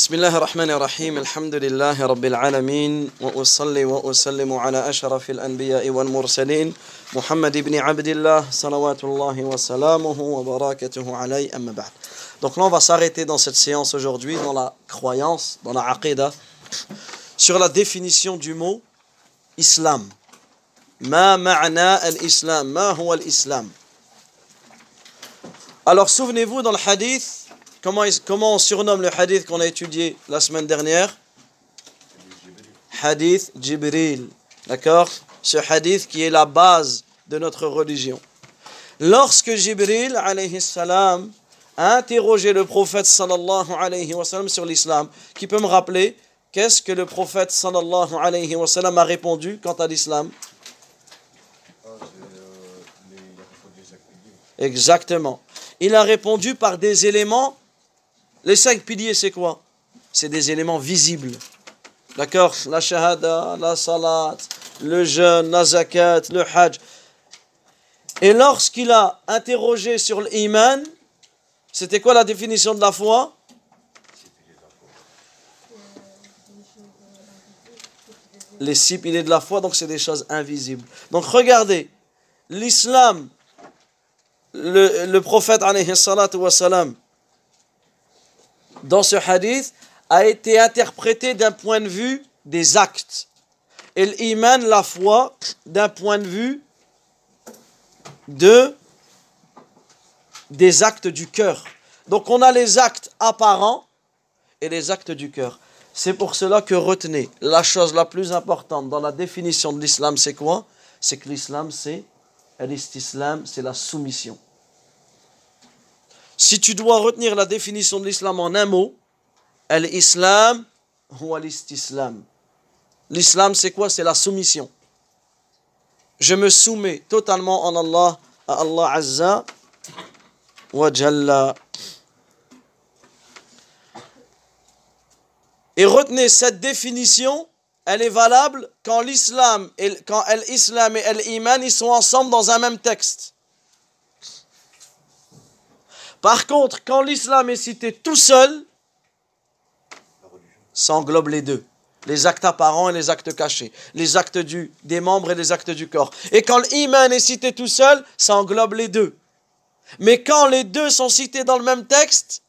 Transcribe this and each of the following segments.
بسم الله الرحمن الرحيم الحمد لله رب العالمين وأصلي وأسلم على أشرف الأنبياء والمرسلين محمد بن عبد الله صلوات الله وسلامه وبركاته عليه أما بعد Donc là on va s'arrêter dans cette séance aujourd'hui dans la croyance, dans la aqida sur la définition du mot islam. ما معنى الإسلام ما هو الإسلام Alors souvenez-vous dans le hadith Comment, on surnomme le hadith qu'on a étudié la semaine dernière? Hadith Jibril. D'accord? Ce hadith qui est la base de notre religion. Lorsque Jibril, a interrogé le prophète sallallahu alayhi wa sallam sur l'islam, qui peut me rappeler qu'est-ce que le prophète sallallahu alayhi wa sallam a répondu quant à l'islam? Exactement. Il a répondu par des éléments les cinq piliers, c'est quoi? C'est des éléments visibles. D'accord? La shahada, la salat, le jeûne, la zakat, le hajj. Et lorsqu'il a interrogé sur l'iman, c'était quoi la définition de la foi? Les six piliers de la foi, donc c'est des choses invisibles. Donc regardez, l'islam, le, le prophète alayhi salatu wa salam, dans ce hadith a été interprété d'un point de vue des actes. Et l'iman, la foi, d'un point de vue de, des actes du cœur. Donc on a les actes apparents et les actes du cœur. C'est pour cela que retenez, la chose la plus importante dans la définition de l'islam, c'est quoi? C'est que l'islam, c'est l'islam, c'est la soumission. Si tu dois retenir la définition de l'islam en un mot, l'islam ou l'istislam. L'islam, c'est quoi? C'est la soumission. Je me soumets totalement en Allah, à Allah Azza wa Jalla. Et retenez cette définition, elle est valable quand l'islam et quand l'islam et l'iman ils sont ensemble dans un même texte. Par contre, quand l'islam est cité tout seul, ça englobe les deux. Les actes apparents et les actes cachés. Les actes du, des membres et les actes du corps. Et quand l'iman est cité tout seul, ça englobe les deux. Mais quand les deux sont cités dans le même texte,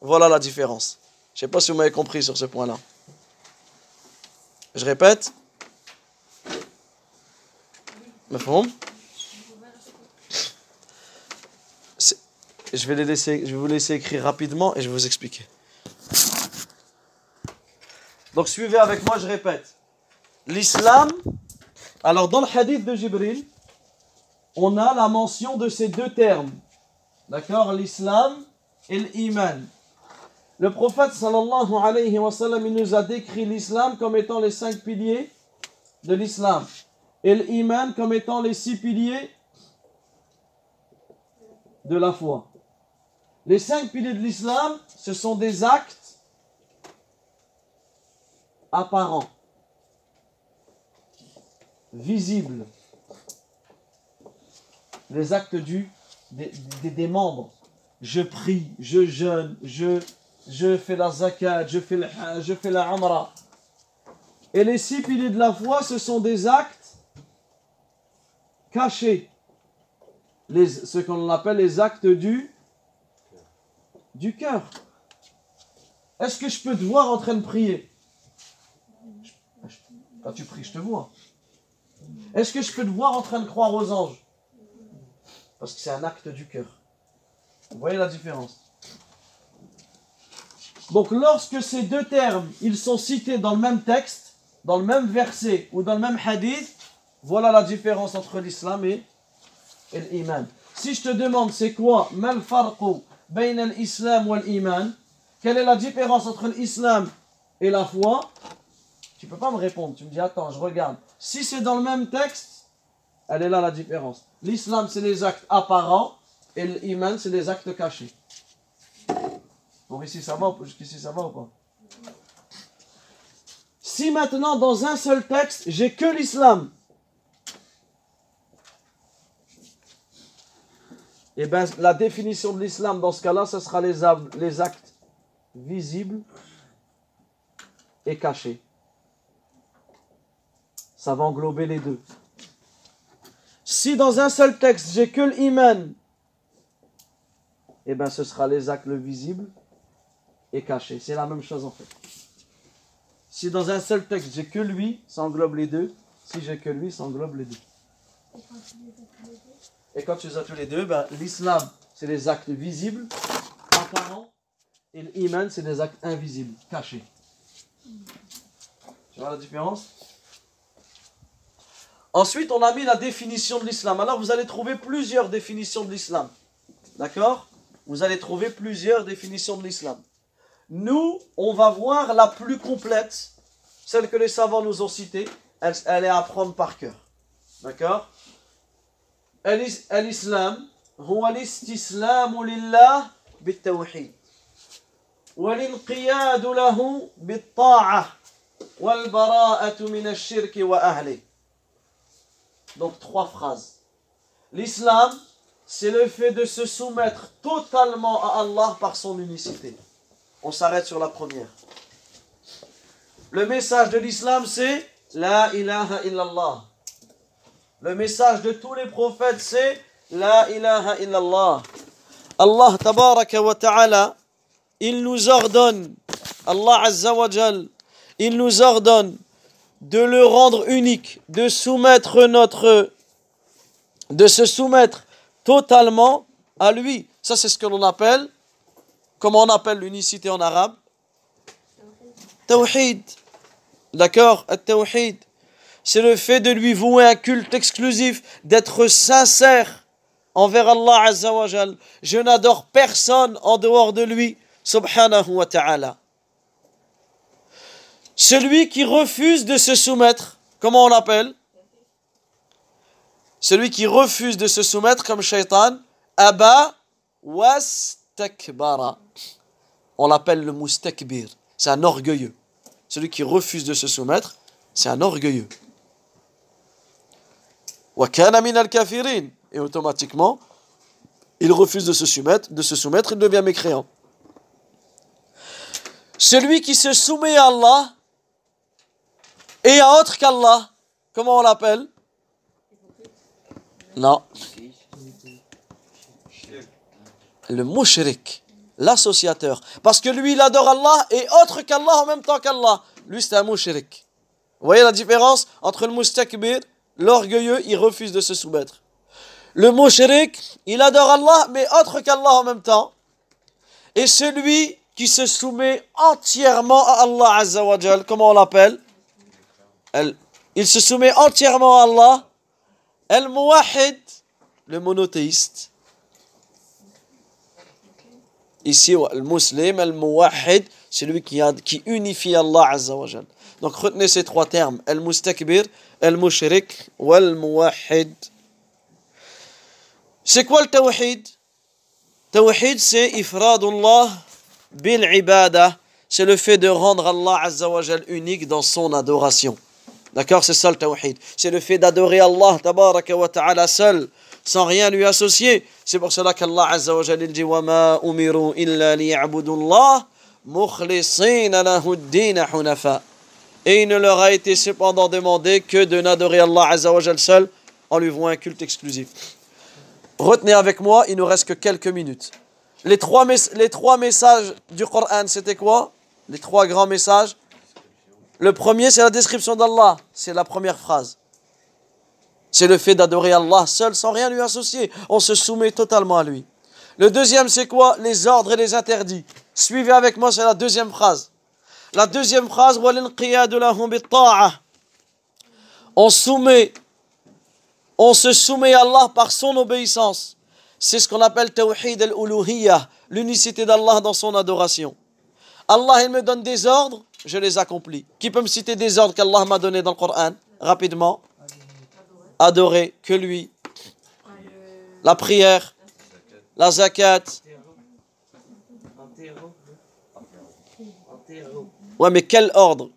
voilà la différence. Je ne sais pas si vous m'avez compris sur ce point-là. Je répète. Je vais, vous laisser écrire rapidement et je vais vous expliquer. Donc suivez avec moi, je répète. L'islam, alors dans le hadith de Jibril, on a la mention de ces deux termes. D'accord? L'islam et l'iman. Le prophète sallallahu alayhi wa sallam, il nous a décrit l'islam comme étant les cinq piliers de l'islam. Et l'iman comme étant les six piliers de la foi. Les cinq piliers de l'islam, ce sont des actes apparents, visibles. Les actes du, des, membres. Je prie, je jeûne, je, je fais la zakat, je fais, je fais la amra. Et les six piliers de la foi, ce sont des actes cachés. Ce qu'on appelle les actes du du cœur. Est-ce que je peux te voir en train de prier? Quand tu pries, je te vois. Est-ce que je peux te voir en train de croire aux anges? Parce que c'est un acte du cœur. Vous voyez la différence? Donc lorsque ces deux termes, ils sont cités dans le même texte, dans le même verset ou dans le même hadith, voilà la différence entre l'islam et, l'iman. Si je te demande c'est quoi? Mal farqu quelle est la différence entre l'islam et la foi? Tu peux pas me répondre. Tu me dis, attends, je regarde. Si c'est dans le même texte, elle est là la différence. L'islam, c'est les actes apparents et l'iman, c'est les actes cachés. Pour ici, ça va, jusqu'ici, ça va ou pas? Si maintenant, dans un seul texte, j'ai que l'islam, eh bien, la définition de l'islam dans ce cas-là, ce sera les, actes visible et caché. Ça va englober les deux. Si dans un seul texte, j'ai que l'iman, eh bien ce sera les actes visibles et cachés. C'est la même chose en fait. Si dans un seul texte, j'ai que lui, ça englobe les deux. Si j'ai que lui, ça englobe les deux. Et quand tu les as tous les deux, ben, l'islam, c'est les actes visibles, apparents, et l'iman, c'est les actes invisibles, cachés. Tu vois la différence? Ensuite, on a mis la définition de l'islam. Alors, vous allez trouver plusieurs définitions de l'islam. D'accord? Vous allez trouver plusieurs définitions de l'islam. Nous, on va voir la plus complète, celle que les savants nous ont citée. Elle, elle est à prendre par cœur. D'accord? الإسلام هو الاستسلام لله بالتوحيد والانقياد له بالطاعة والبراءة من الشرك وأهله Donc trois phrases. L'islam, c'est le fait de se soumettre totalement à Allah par son unicité. On s'arrête sur la première. Le message de l'islam, c'est La ilaha illallah. Le message de tous les prophètes, c'est La ilaha illallah. Allah tabaraka wa ta'ala, il nous ordonne, Allah azza wa jal, il nous ordonne de le rendre unique, de soumettre notre, de se soumettre totalement à lui. Ça, c'est ce que l'on appelle, comment on appelle l'unicité en arabe? Tawhid. D'accord? Tawhid c'est le fait de lui vouer un culte exclusif, d'être sincère envers Allah Azzawajal. Je n'adore personne en dehors de lui, subhanahu wa ta'ala. Celui qui refuse de se soumettre, comment on l'appelle? Celui qui refuse de se soumettre comme shaitan, Aba wastakbara. On l'appelle le mustakbir. C'est un orgueilleux. Celui qui refuse de se soumettre, c'est un orgueilleux. Et automatiquement, il refuse de se soumettre, de se soumettre, il devient mécréant. Celui qui se soumet à Allah et à autre qu'Allah, comment on l'appelle? Non. Le mushrik, l'associateur. Parce que lui, il adore Allah et autre qu'Allah en même temps qu'Allah. Lui, c'est un mushrik. Vous voyez la différence entre le mustakbir L'orgueilleux, il refuse de se soumettre. Le mushrik, il adore Allah, mais autre qu'Allah en même temps. Et celui qui se soumet entièrement à Allah Azzawajal, comment on l'appelle? Il se soumet entièrement à Allah. El-Muwahid, le monothéiste. Ici, le musulman, el-Muwahid, celui qui, qui unifie Allah Azzawajal. Donc retenez ces trois termes. El-Mustakbir, المشرك والموحد C'est quoi le tawhid Tawhid, c'est ifradullah bil ibada. C'est le fait de rendre Allah Azza wa unique dans son adoration. D'accord C'est ça le tawhid. C'est le fait d'adorer Allah tabaraka wa ta'ala seul, sans rien lui associer. C'est pour cela qu'Allah Azza wa Jal dit Wa ma umiru illa ad-din hunafa. Et il ne leur a été cependant demandé que de n'adorer Allah seul en lui vouant un culte exclusif. Retenez avec moi, il ne reste que quelques minutes. Les trois, les trois messages du Coran, c'était quoi? Les trois grands messages. Le premier, c'est la description d'Allah. C'est la première phrase. C'est le fait d'adorer Allah seul sans rien lui associer. On se soumet totalement à lui. Le deuxième, c'est quoi? Les ordres et les interdits. Suivez avec moi, c'est la deuxième phrase. La deuxième phrase, on soumet, on se soumet à Allah par son obéissance. C'est ce qu'on appelle tawhid al-uluhiyya, l'unicité d'Allah dans son adoration. Allah, il me donne des ordres, je les accomplis. Qui peut me citer des ordres qu'Allah m'a donnés dans le Coran? Rapidement. Adorer que lui. La prière, la zakat, Ouais, mais quel ordre?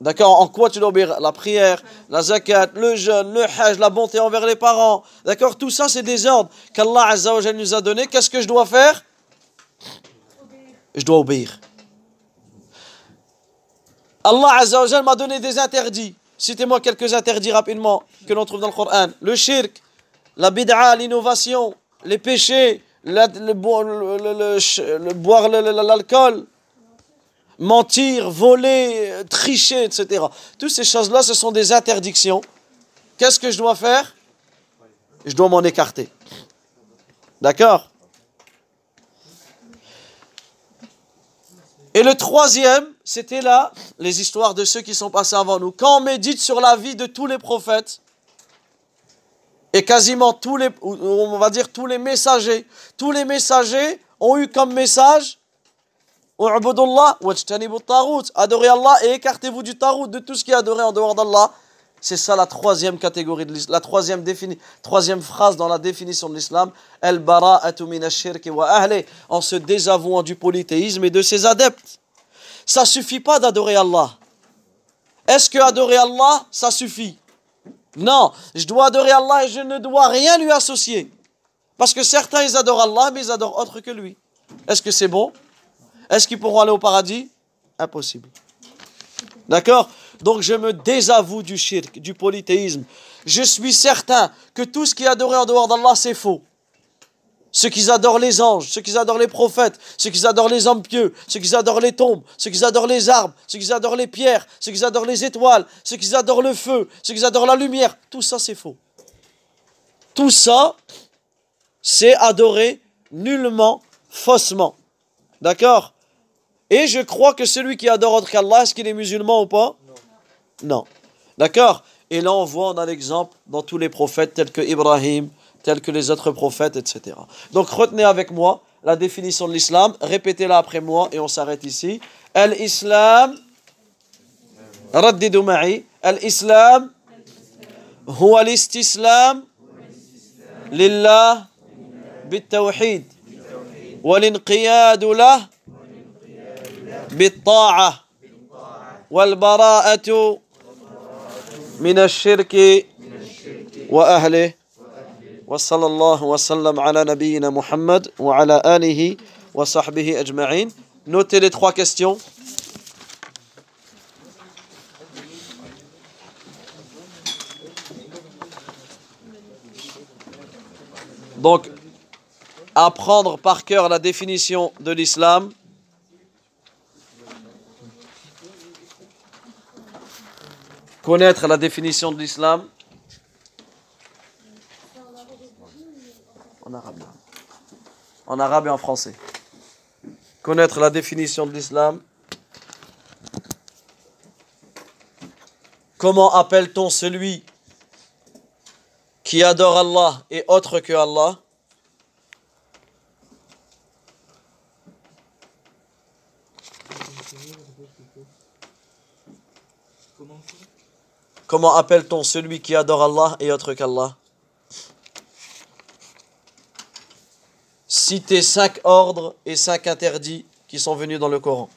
D'accord En quoi tu dois obéir? La prière, la zakat, le jeûne, le hajj, la bonté envers les parents. D'accord Tout ça, c'est des ordres qu'Allah Azza nous a donnés. Qu'est-ce que je dois faire? Je dois obéir. Allah Azzawajal m'a donné des interdits. Citez-moi quelques interdits rapidement que l'on trouve dans le Coran. Le shirk, la bid'a, l'innovation, les péchés, le, boire l'alcool, mentir, voler, tricher, etc. Toutes ces choses-là, ce sont des interdictions. Qu'est-ce que je dois faire? Je dois m'en écarter. D'accord? Et le troisième, c'était là les histoires de ceux qui sont passés avant nous. Quand on médite sur la vie de tous les prophètes, et quasiment tous les, on va dire tous les messagers, tous les messagers ont eu comme message Adorez Allah et écartez-vous du tarout, de tout ce qui est adoré en dehors d'Allah. C'est ça la troisième catégorie de l'islam, la troisième, troisième phrase dans la définition de l'islam. El wa en se désavouant du polythéisme et de ses adeptes. Ça suffit pas d'adorer Allah. Est-ce que adorer Allah, ça suffit? Non, je dois adorer Allah et je ne dois rien lui associer. Parce que certains, ils adorent Allah, mais ils adorent autre que lui. Est-ce que c'est bon? Est-ce qu'ils pourront aller au paradis? Impossible. D'accord? Donc je me désavoue du shirk, du polythéisme. Je suis certain que tout ce qui est adoré en dehors d'Allah, c'est faux. Ceux qui adorent les anges, ceux qui adorent les prophètes, ceux qui adorent les hommes pieux, ceux qui adorent les tombes, ceux qui adorent les arbres, ceux qui adorent les pierres, ceux qui adorent les étoiles, ceux qui adorent le feu, ceux qui adorent la lumière, tout ça c'est faux. Tout ça, c'est adoré nullement, faussement. D'accord? Et je crois que celui qui adore autre qu'Allah, est-ce qu'il est musulman ou pas? Non. D'accord? Et là, on voit, on a l'exemple dans tous les prophètes, tels que Ibrahim, tels que les autres prophètes, etc. Donc, retenez avec moi la définition de l'islam, répétez-la après moi et on s'arrête ici. Al-Islam, رددوا معي الإسلام هو الاستسلام لله بالتوحيد والانقياد له بالطاعة والبراءة من الشرك وأهله وصلى الله وسلم على نبينا محمد وعلى آله وصحبه أجمعين Notez les trois questions. Donc, apprendre par cœur la définition de l'islam, connaître la définition de l'islam En arabe. Et en français. Connaître la définition de l'islam. Comment appelle-t-on celui qui adore Allah et autre que Allah? Comment appelle-t-on celui qui adore Allah et autre qu'Allah? Citez cinq ordres et cinq interdits qui sont venus dans le Coran.